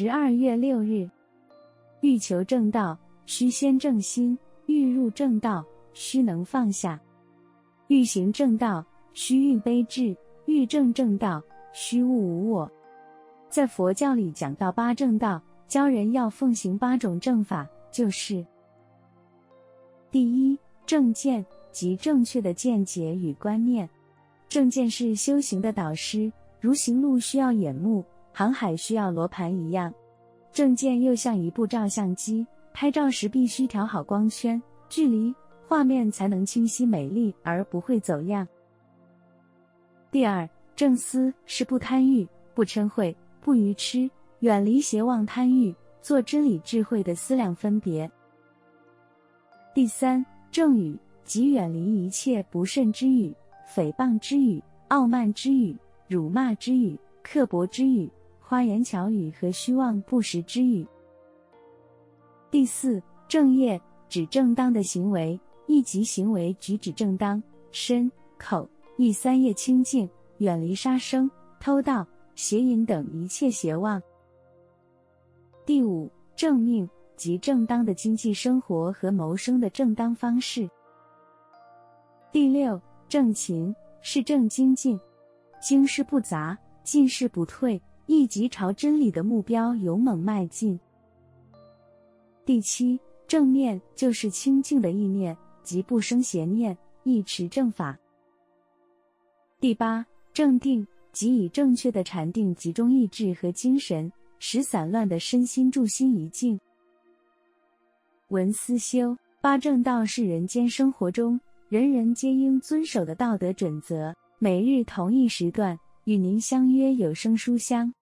十二月六日，欲求正道，须先正心；欲入正道，须能放下；欲行正道，须运悲智；欲正正道，须悟无我。在佛教里讲到八正道，教人要奉行八种正法，就是：第一，正见，即正确的见解与观念。正见是修行的导师，如行路需要眼目。航海需要罗盘一样，证件又像一部照相机，拍照时必须调好光圈、距离，画面才能清晰美丽而不会走样。第二，正思是不贪欲、不嗔恚、不愚痴，远离邪妄贪欲，做真理智慧的思量分别。第三，正语即远离一切不慎之语、诽谤之语、傲慢之语、辱骂之语、刻薄之语。花言巧语和虚妄不实之语。第四，正业指正当的行为，意即行为举止正当，身口意三业清净，远离杀生、偷盗、邪淫等一切邪妄。第五，正命即正当的经济生活和谋生的正当方式。第六，正勤是正精进，经世不杂，进士不退。意即朝真理的目标勇猛迈进。第七，正念就是清净的意念，即不生邪念，意持正法。第八，正定即以正确的禅定集中意志和精神，使散乱的身心住心一静。文思修八正道是人间生活中人人皆应遵守的道德准则。每日同一时段与您相约有声书香。